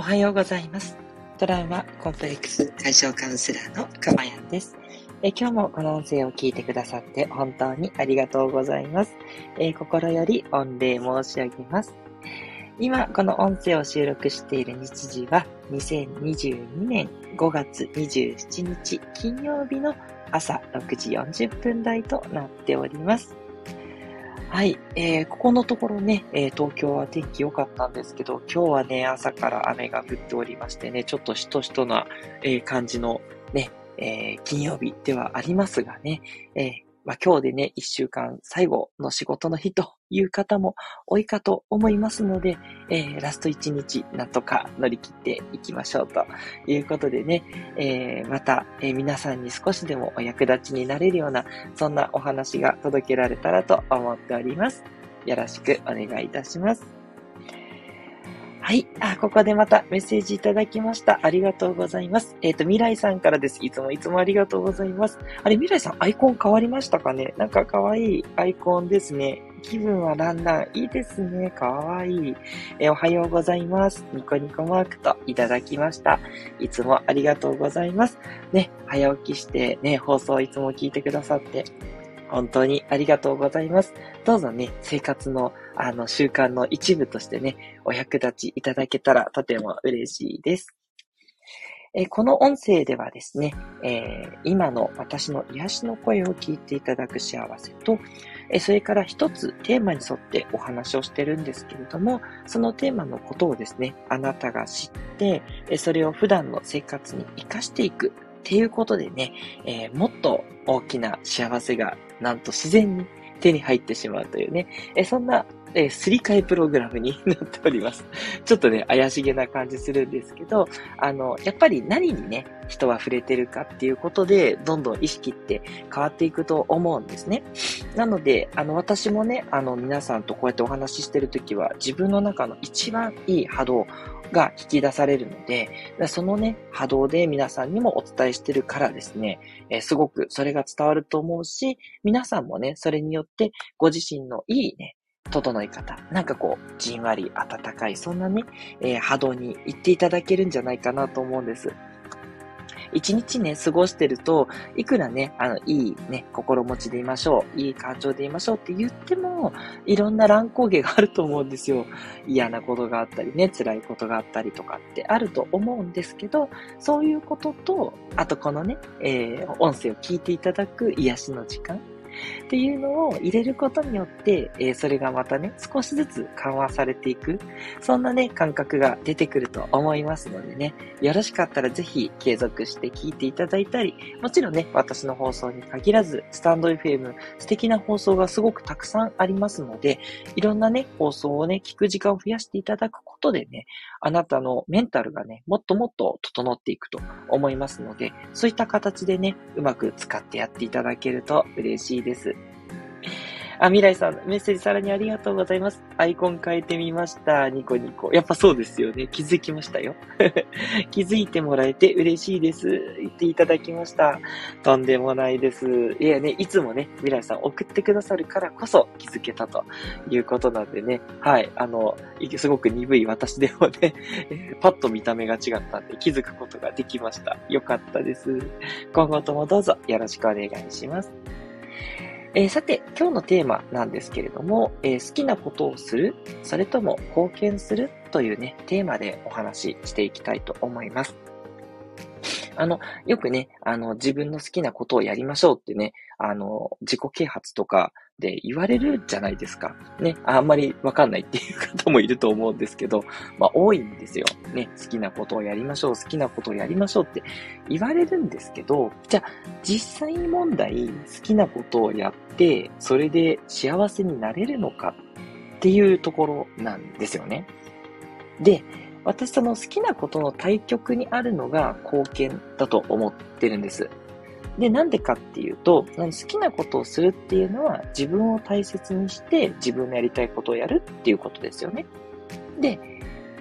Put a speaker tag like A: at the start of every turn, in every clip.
A: おはようございます。トラウマコンプレックス解消カウンセラーのかまやんです。え今日もこの音声を聞いてくださって本当にありがとうございます。え心より御礼申し上げます。今、この音声を収録している日時は2022年5月27日金曜日の朝6時40分台となっております。はい、えー、ここのところね、えー、東京は天気良かったんですけど、今日はね、朝から雨が降っておりましてね、ちょっとしとしとな、えー、感じのね、えー、金曜日ではありますがね、えーまあ、今日でね、一週間最後の仕事の日という方も多いかと思いますので、えー、ラスト一日なんとか乗り切っていきましょうということでね、えー、また、えー、皆さんに少しでもお役立ちになれるような、そんなお話が届けられたらと思っております。よろしくお願いいたします。はい。あ、ここでまたメッセージいただきました。ありがとうございます。えっ、ー、と、未来さんからです。いつもいつもありがとうございます。あれ、未来さん、アイコン変わりましたかね？なんか可愛いアイコンですね。気分はだんだんいいですね。かわいい。え、おはようございます。ニコニコマークといただきました。いつもありがとうございます。ね、早起きしてね、放送いつも聞いてくださって、本当にありがとうございます。どうぞね、生活のあの習慣の一部としてね、お役立ちいただけたらとても嬉しいです。え、この音声ではですね、えー、今の私の癒しの声を聞いていただく幸せと、え、それから一つテーマに沿ってお話をしてるんですけれども、そのテーマのことをですね、あなたが知って、えそれを普段の生活に活かしていくっていうことでね、えもっと大きな幸せがなんと自然に手に入ってしまうというね、えそんなえー、すり替えプログラムになっております。ちょっとね、怪しげな感じするんですけど、あの、やっぱり何にね、人は触れてるかっていうことで、どんどん意識って変わっていくと思うんですね。なので、あの、私もね、あの、皆さんとこうやってお話ししてるときは、自分の中の一番いい波動が引き出されるので、そのね、波動で皆さんにもお伝えしてるからですね、えー、すごくそれが伝わると思うし、皆さんもね、それによっご自身のいいね、整い方。なんかこう、じんわり温かい、そんなね、えー、波動に行っていただけるんじゃないかなと思うんです。一日ね、過ごしてると、いくらね、あの、いいね、心持ちでいましょう、いい感情でいましょうって言っても、いろんな乱高下があると思うんですよ。嫌なことがあったりね、辛いことがあったりとかってあると思うんですけど、そういうことと、あとこのね、えー、音声を聞いていただく癒しの時間、っていうのを入れることによって、えー、それがまたね、少しずつ緩和されていく、そんなね、感覚が出てくると思いますのでね、よろしかったらぜひ継続して聞いていただいたり、もちろんね、私の放送に限らず、スタンド FM 素敵な放送がすごくたくさんありますので、いろんなね、放送をね、聞く時間を増やしていただくことでね、あなたのメンタルがね、もっともっと整っていくと思いますので、そういった形でね、うまく使ってやっていただけると嬉しいです。あ、未来さん、メッセージさらにありがとうございます。アイコン変えてみました。ニコニコ。やっぱそうですよね。気づきましたよ。気づいてもらえて嬉しいです。言っていただきました。とんでもないです。いやね、いつもね、未来さん送ってくださるからこそ気づけたということなんでね。はい。あの、すごく鈍い私でもね、パッと見た目が違ったんで気づくことができました。よかったです。今後ともどうぞよろしくお願いします。えー、さて、今日のテーマなんですけれども、えー、好きなことをするそれとも貢献するというね、テーマでお話ししていきたいと思います。あの、よくね、あの、自分の好きなことをやりましょうってね、あの、自己啓発とかで言われるじゃないですか。ね、あんまりわかんないっていう方もいると思うんですけど、まあ多いんですよ。ね、好きなことをやりましょう、好きなことをやりましょうって言われるんですけど、じゃあ実際問題好きなことをやって、それで幸せになれるのかっていうところなんですよね。で、私その好きなことの対極にあるのが貢献だと思ってるんです。で、なんでかっていうと、好きなことをするっていうのは自分を大切にして自分のやりたいことをやるっていうことですよね。で、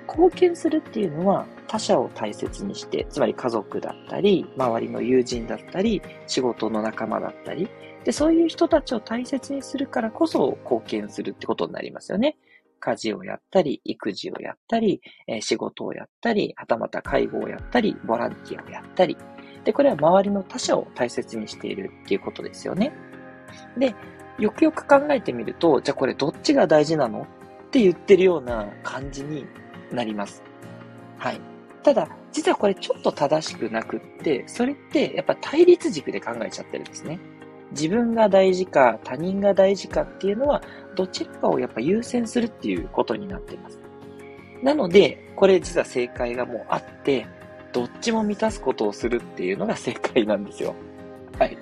A: 貢献するっていうのは他者を大切にして、つまり家族だったり、周りの友人だったり、仕事の仲間だったり、で、そういう人たちを大切にするからこそ貢献するってことになりますよね。家事をやったり、育児をやったり、え仕事をやったり、はたまた介護をやったり、ボランティアをやったり。で、これは周りの他者を大切にしているっていうことですよね。で、よくよく考えてみると、じゃあこれどっちが大事なのって言ってるような感じになります。はい。ただ、実はこれちょっと正しくなくって、それってやっぱ対立軸で考えちゃってるんですね。自分が大事か他人が大事かっていうのは、どちらかをやっぱ優先するっていうことになっています。なので、これ実は正解がもうあって、どっちも満たすことをするっていうのが正解なんですよ。はい。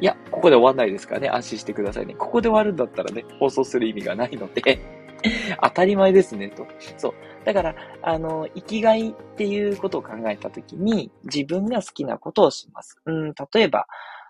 A: いや、ここで終わんないですからね。安心してくださいね。ここで終わるんだったらね、放送する意味がないので 当たり前ですね、と。そう。だから、あの、生きがいっていうことを考えたときに、自分が好きなことをします。うん、例えば、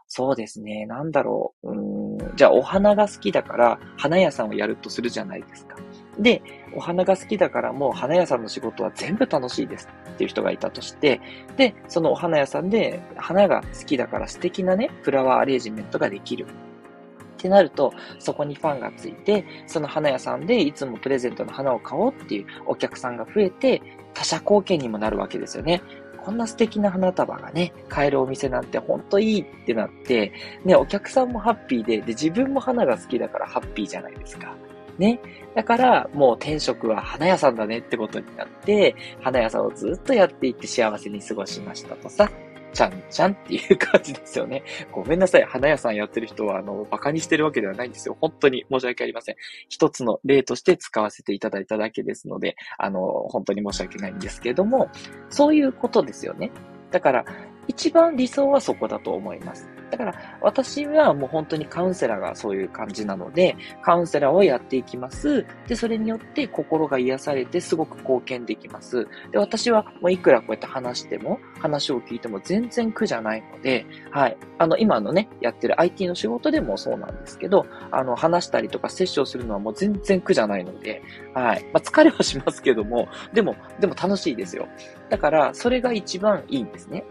A: そうですね。なんだろう。うん、じゃあ、お花が好きだから、花屋さんをやるとするじゃないですか。で、お花が好きだからもう花屋さんの仕事は全部楽しいですっていう人がいたとして、で、そのお花屋さんで花が好きだから素敵なね、フラワーアレンジメントができる。ってなると、そこにファンがついて、その花屋さんでいつもプレゼントの花を買おうっていうお客さんが増えて、他者貢献にもなるわけですよね。こんな素敵な花束がね、買えるお店なんてほんといいってなって、ね、お客さんもハッピーで、で、自分も花が好きだからハッピーじゃないですか。ね。だから、もう天職は花屋さんだねってことになって、花屋さんをずっとやっていって幸せに過ごしましたとさ、ちゃんちゃんっていう感じですよね。ごめんなさい。花屋さんやってる人は、あの、馬鹿にしてるわけではないんですよ。本当に申し訳ありません。一つの例として使わせていただいただけですので、あの、本当に申し訳ないんですけれども、そういうことですよね。だから、一番理想はそこだと思います。だから、私はもう本当にカウンセラーがそういう感じなので、カウンセラーをやっていきます。で、それによって心が癒されてすごく貢献できます。で、私はもういくらこうやって話しても、話を聞いても全然苦じゃないので、はい。あの、今のね、やってる IT の仕事でもそうなんですけど、あの、話したりとかセッションするのはもう全然苦じゃないので、はい。まあ、疲れはしますけども、でも、でも楽しいですよ。だから、それが一番いいんですね。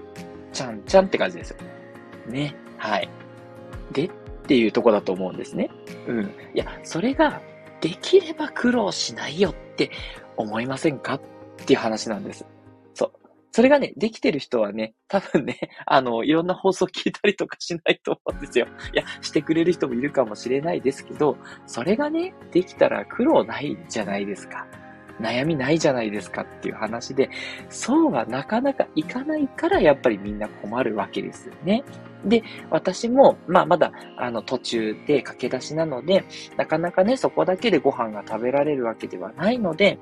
A: ちゃんちゃんって感じですよ。ね。はい。で、っていうとこだと思うんですね。うん。いや、それが、できれば苦労しないよって思いませんかっていう話なんです。そう。それがね、できてる人はね、多分ね、あの、いろんな放送聞いたりとかしないと思うんですよ。いや、してくれる人もいるかもしれないですけど、それがね、できたら苦労ないじゃないですか。悩みないじゃないですかっていう話で、そうはなかなかいかないから、やっぱりみんな困るわけですよね。で、私も、まあ、まだ、あの、途中で駆け出しなので、なかなかね、そこだけでご飯が食べられるわけではないので、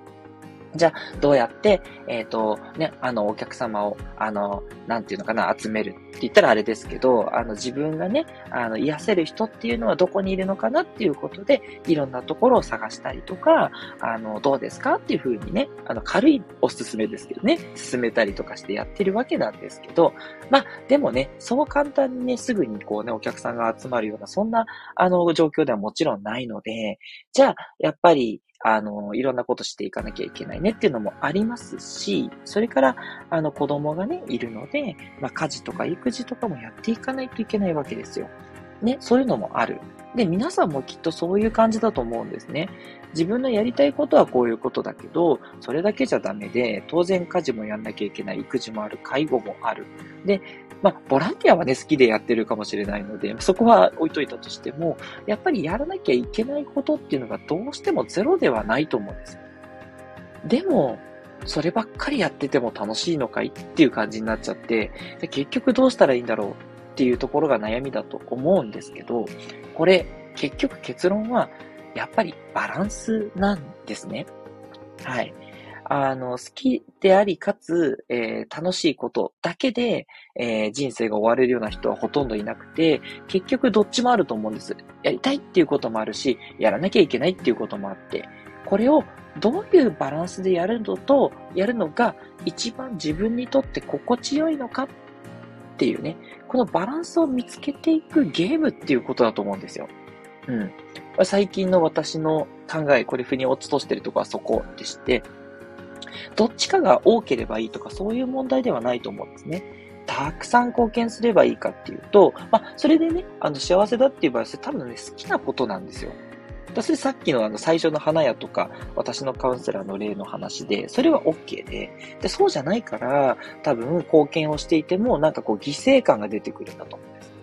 A: じゃあ、どうやって、えっ、ー、と、ね、あの、お客様を、あの、なんていうのかな、集めるって言ったらあれですけど、あの、自分がね、あの、癒せる人っていうのはどこにいるのかなっていうことで、いろんなところを探したりとか、あの、どうですかっていうふうにね、あの、軽いおすすめですけどね、進めたりとかしてやってるわけなんですけど、まあ、でもね、そう簡単にね、すぐにこうね、お客さんが集まるような、そんな、あの、状況ではもちろんないので、じゃあ、やっぱり、あの、いろんなことしていかなきゃいけないねっていうのもありますし、それから、あの、子供がね、いるので、まあ、家事とか育児とかもやっていかないといけないわけですよ。ね、そういうのもある。で、皆さんもきっとそういう感じだと思うんですね。自分のやりたいことはこういうことだけど、それだけじゃダメで、当然家事もやんなきゃいけない、育児もある、介護もある。で、まあ、ボランティアはね、好きでやってるかもしれないので、そこは置いといたとしても、やっぱりやらなきゃいけないことっていうのがどうしてもゼロではないと思うんです。でも、そればっかりやってても楽しいのかいっていう感じになっちゃって、結局どうしたらいいんだろうっていうところが悩みだと思うんですけど、これ、結局結論は、やっぱりバランスなんですね。はい。あの、好きであり、かつ、えー、楽しいことだけで、えー、人生が終われるような人はほとんどいなくて、結局どっちもあると思うんです。やりたいっていうこともあるし、やらなきゃいけないっていうこともあって、これをどういうバランスでやるのと、やるのが一番自分にとって心地よいのかっていうね、このバランスを見つけていくゲームっていうことだと思うんですよ。うん。最近の私の考え、これ腑に落ちとしてるとこはそこでして、どっちかが多ければいいとかそういう問題ではないと思うんですね。たくさん貢献すればいいかっていうと、まあ、それでね、あの、幸せだっていう場合は、多分ね、好きなことなんですよ。それさっきのあの最初の花屋とか、私のカウンセラーの例の話で、それは OK で、で、そうじゃないから、多分貢献をしていても、なんかこう犠牲感が出てくるんだと思うんです。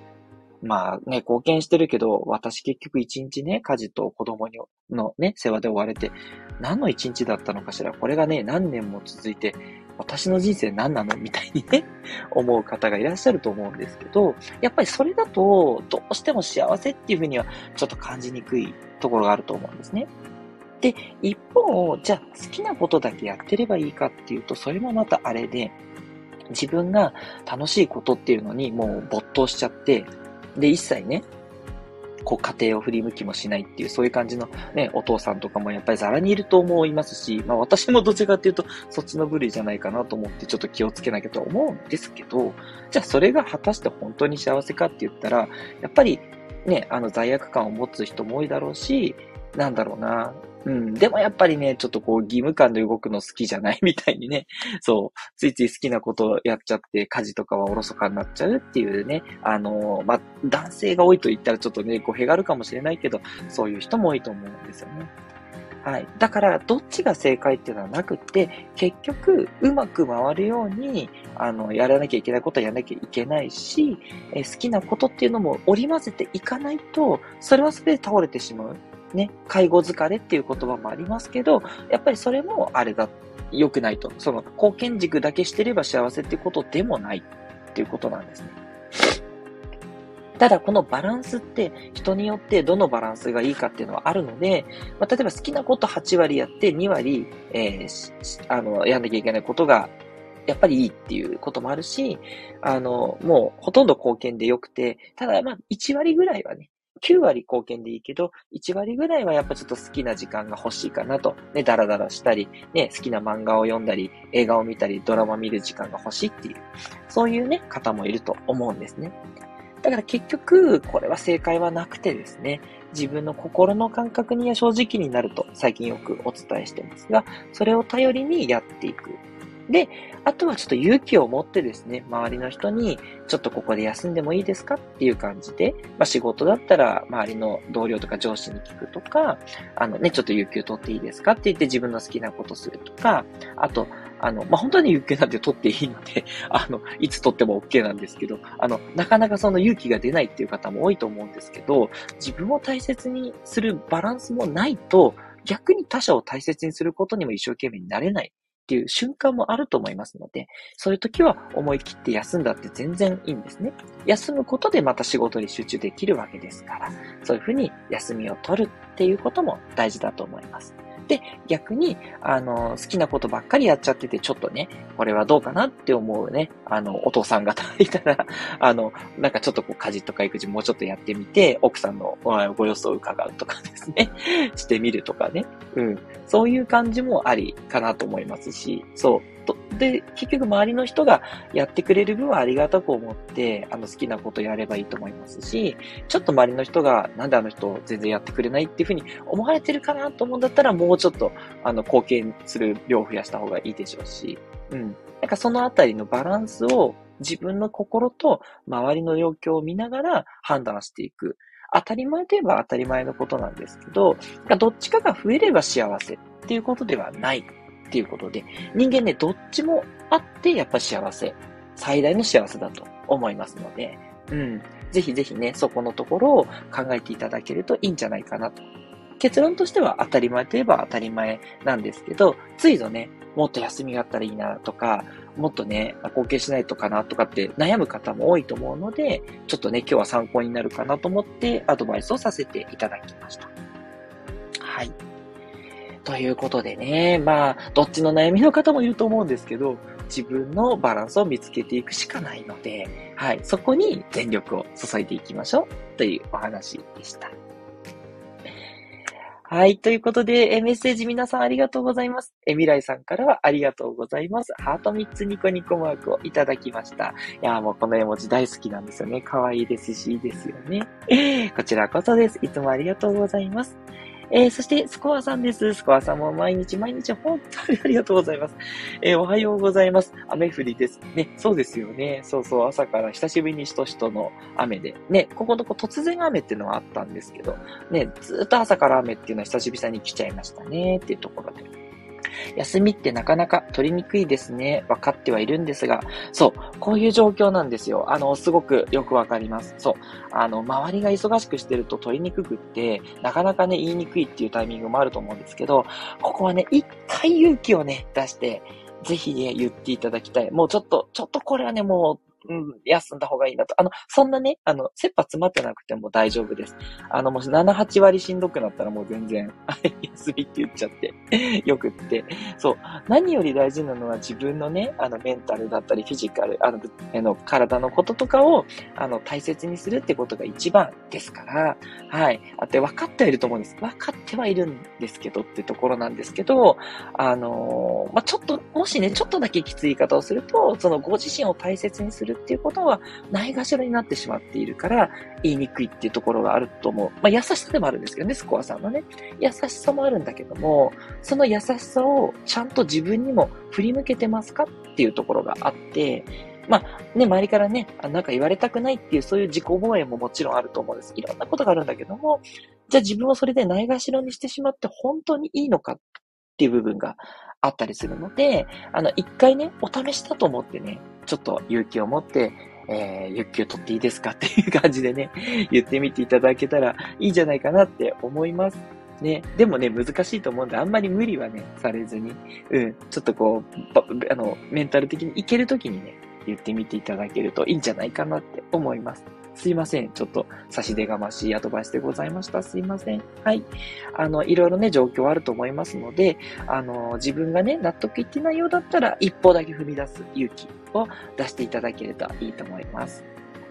A: まあね、貢献してるけど、私結局一日ね、家事と子供にのね、世話で追われて、何の一日だったのかしら。これがね、何年も続いて、私の人生何なの？みたいにね、思う方がいらっしゃると思うんですけど、やっぱりそれだと、どうしても幸せっていうふうにはちょっと感じにくいところがあると思うんですね。で、一方、じゃあ好きなことだけやってればいいかっていうと、それもまたあれで、自分が楽しいことっていうのにもう没頭しちゃって、で、一切ね、こう家庭を振り向きもしないっていう、そういう感じのね、お父さんとかもやっぱりザラにいると思いますし、まあ私もどちらかっていうと、そっちの部類じゃないかなと思ってちょっと気をつけなきゃと思うんですけど、じゃあそれが果たして本当に幸せかって言ったら、やっぱりね、あの罪悪感を持つ人も多いだろうし、なんだろうな、うん。でもやっぱりね、ちょっとこう義務感で動くの好きじゃないみたいにね、そう、ついつい好きなことをやっちゃって、家事とかはおろそかになっちゃうっていうね、あの、まあ、男性が多いと言ったらちょっとね、語弊がるかもしれないけど、そういう人も多いと思うんですよね。はい。だから、どっちが正解っていうのはなくって、結局、うまく回るように、あの、やらなきゃいけないことはやらなきゃいけないし、え好きなことっていうのも織り交ぜていかないと、それは全て倒れてしまう。ね、介護疲れっていう言葉もありますけど、やっぱりそれもあれだ、良くないと。その、貢献軸だけしてれば幸せっていうことでもないっていうことなんですね。ただ、このバランスって人によってどのバランスがいいかっていうのはあるので、まあ、例えば好きなこと8割やって2割、えー、あの、やんなきゃいけないことがやっぱりいいっていうこともあるし、あの、もうほとんど貢献でよくて、ただまあ1割ぐらいはね、9割貢献でいいけど、1割ぐらいはやっぱちょっと好きな時間が欲しいかなと。ね、ダラダラしたり、ね、好きな漫画を読んだり、映画を見たり、ドラマ見る時間が欲しいっていう、そういうね、方もいると思うんですね。だから結局、これは正解はなくてですね、自分の心の感覚には正直になると最近よくお伝えしてますが、それを頼りにやっていく。で、あとはちょっと勇気を持ってですね、周りの人に、ちょっとここで休んでもいいですかっていう感じで、まあ仕事だったら周りの同僚とか上司に聞くとか、あのね、ちょっと有給取っていいですかって言って自分の好きなことするとか、あと、あの、まあ、本当に有給なんて取っていいので、あの、いつ取っても OK なんですけど、あの、なかなかその勇気が出ないっていう方も多いと思うんですけど、自分を大切にするバランスもないと、逆に他者を大切にすることにも一生懸命になれない。っていう瞬間もあると思いますので、そういう時は思い切って休んだって全然いいんですね。休むことでまた仕事に集中できるわけですから、そういうふうに休みを取るっていうことも大事だと思います。で、逆に、あの、好きなことばっかりやっちゃってて、ちょっとね、これはどうかなって思うね、あの、お父さん方いたら、あの、なんかちょっとこう、家事とか育児もうちょっとやってみて、奥さんのご予想を伺うとかですね、してみるとかね、うん。そういう感じもありかなと思いますし、そう。で、結局周りの人がやってくれる分はありがたく思って、あの好きなことやればいいと思いますし、ちょっと周りの人がなんであの人全然やってくれないっていうふうに思われてるかなと思うんだったら、もうちょっとあの貢献する量を増やした方がいいでしょうし、うん。なんかそのあたりのバランスを自分の心と周りの状況を見ながら判断していく。当たり前といえば当たり前のことなんですけど、どっちかが増えれば幸せっていうことではないっていうことで、人間ね、どっちもあってやっぱ幸せ、最大の幸せだと思いますので、うん。ぜひぜひね、そこのところを考えていただけるといいんじゃないかなと。結論としては当たり前といえば当たり前なんですけど、ついぞね、もっと休みがあったらいいなとか、もっとね、貢献しないとかなとかって悩む方も多いと思うので、ちょっとね、今日は参考になるかなと思ってアドバイスをさせていただきました。はい。ということでね、まあ、どっちの悩みの方もいると思うんですけど、自分のバランスを見つけていくしかないので、はい、そこに全力を注いでいきましょうというお話でした。はい。ということで、メッセージ皆さんありがとうございます。え未来さんからはありがとうございます。ハート3つニコニコマークをいただきました。いやもうこの絵文字大好きなんですよね。可愛いですし、いいですよね。こちらこそです。いつもありがとうございます。えー、そして、スコアさんです。スコアさんも毎日毎日本当に ありがとうございます。えー、おはようございます。雨降りです。ね、そうですよね。そうそう、朝から久しぶりにしとしとの雨で。ね、ここのこ突然雨っていうのはあったんですけど、ね、ずっと朝から雨っていうのは久しぶりに来ちゃいましたね、っていうところで。休みってなかなか取りにくいですね。分かってはいるんですが、そう、こういう状況なんですよ。あの、すごくよくわかります。そう、あの、周りが忙しくしてると取りにくくって、なかなかね、言いにくいっていうタイミングもあると思うんですけど、ここはね、一回勇気をね、出して、ぜひね、言っていただきたい。もうちょっと、ちょっとこれはね、もう、うん、休んだ方がいいなと。あの、そんなね、あの、切羽詰まってなくても大丈夫です。あの、もし7、8割しんどくなったらもう全然、休みって言っちゃって、よくって。そう。何より大事なのは自分のね、あの、メンタルだったり、フィジカル、あの、あの体のこととかを、あの、大切にするってことが一番ですから、はい。あって分かってはいると思うんです。分かってはいるんですけどってところなんですけど、あのまあ、ちょっと、もしね、ちょっとだけきつい言い方をすると、そのご自身を大切にするっていうことはないがしろになってしまっているから、言いにくいっていうところがあると思う。まあ、優しさでもあるんですけどね、スコアさんのね。優しさもあるんだけども、その優しさをちゃんと自分にも振り向けてますかっていうところがあって、まあ、ね、周りからね、なんか言われたくないっていう、そういう自己防衛ももちろんあると思うんです。いろんなことがあるんだけども、じゃあ自分をそれでないがしろにしてしまって本当にいいのかっていう部分があったりするので、あの、一回ね、お試しだと思ってね、ちょっと勇気を持って、えー、有給取っていいですかっていう感じでね、言ってみていただけたらいいんじゃないかなって思います。ね。でもね、難しいと思うんで、あんまり無理はね、されずに、うん、ちょっとこう、あの、メンタル的にいけるときにね、言ってみていただけるといいんじゃないかなって思います。すいません。ちょっと差し出がましいアドバイスでございました。すいません。はい。あの、いろいろね、状況あると思いますので、あの、自分がね、納得いってないようだったら、一歩だけ踏み出す勇気を出していただけるといいと思います。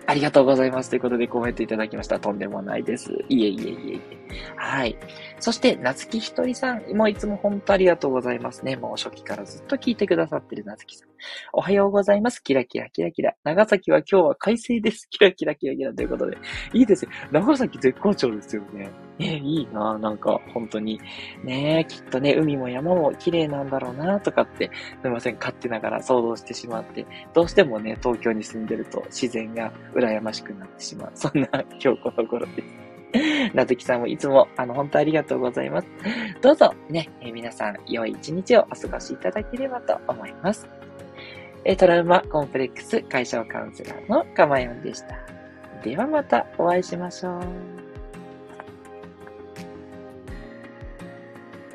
A: ありがとうございます。ということでコメントいただきました。とんでもないです。いえいえいえいえ。はい。そして、なつきひとりさん。もういつも本当ありがとうございますね。もう初期からずっと聞いてくださってるなつきさん。おはようございます。キラキラキラキラ。長崎は今日は快晴です。キラキラキラキラということで。いいですよ。長崎絶好調ですよね。えいいななんか、本当に。ねきっとね、海も山も綺麗なんだろうなとかって、すみません、勝手ながら想像してしまって、どうしてもね、東京に住んでると自然が羨ましくなってしまう。そんな今日この頃です。なずきさんもいつも、あの、本当ありがとうございます。どうぞ、ね、え皆さん、良い一日をお過ごしいただければと思います。えトラウマコンプレックス解消カウンセラーのかまやんでした。ではまたお会いしましょう。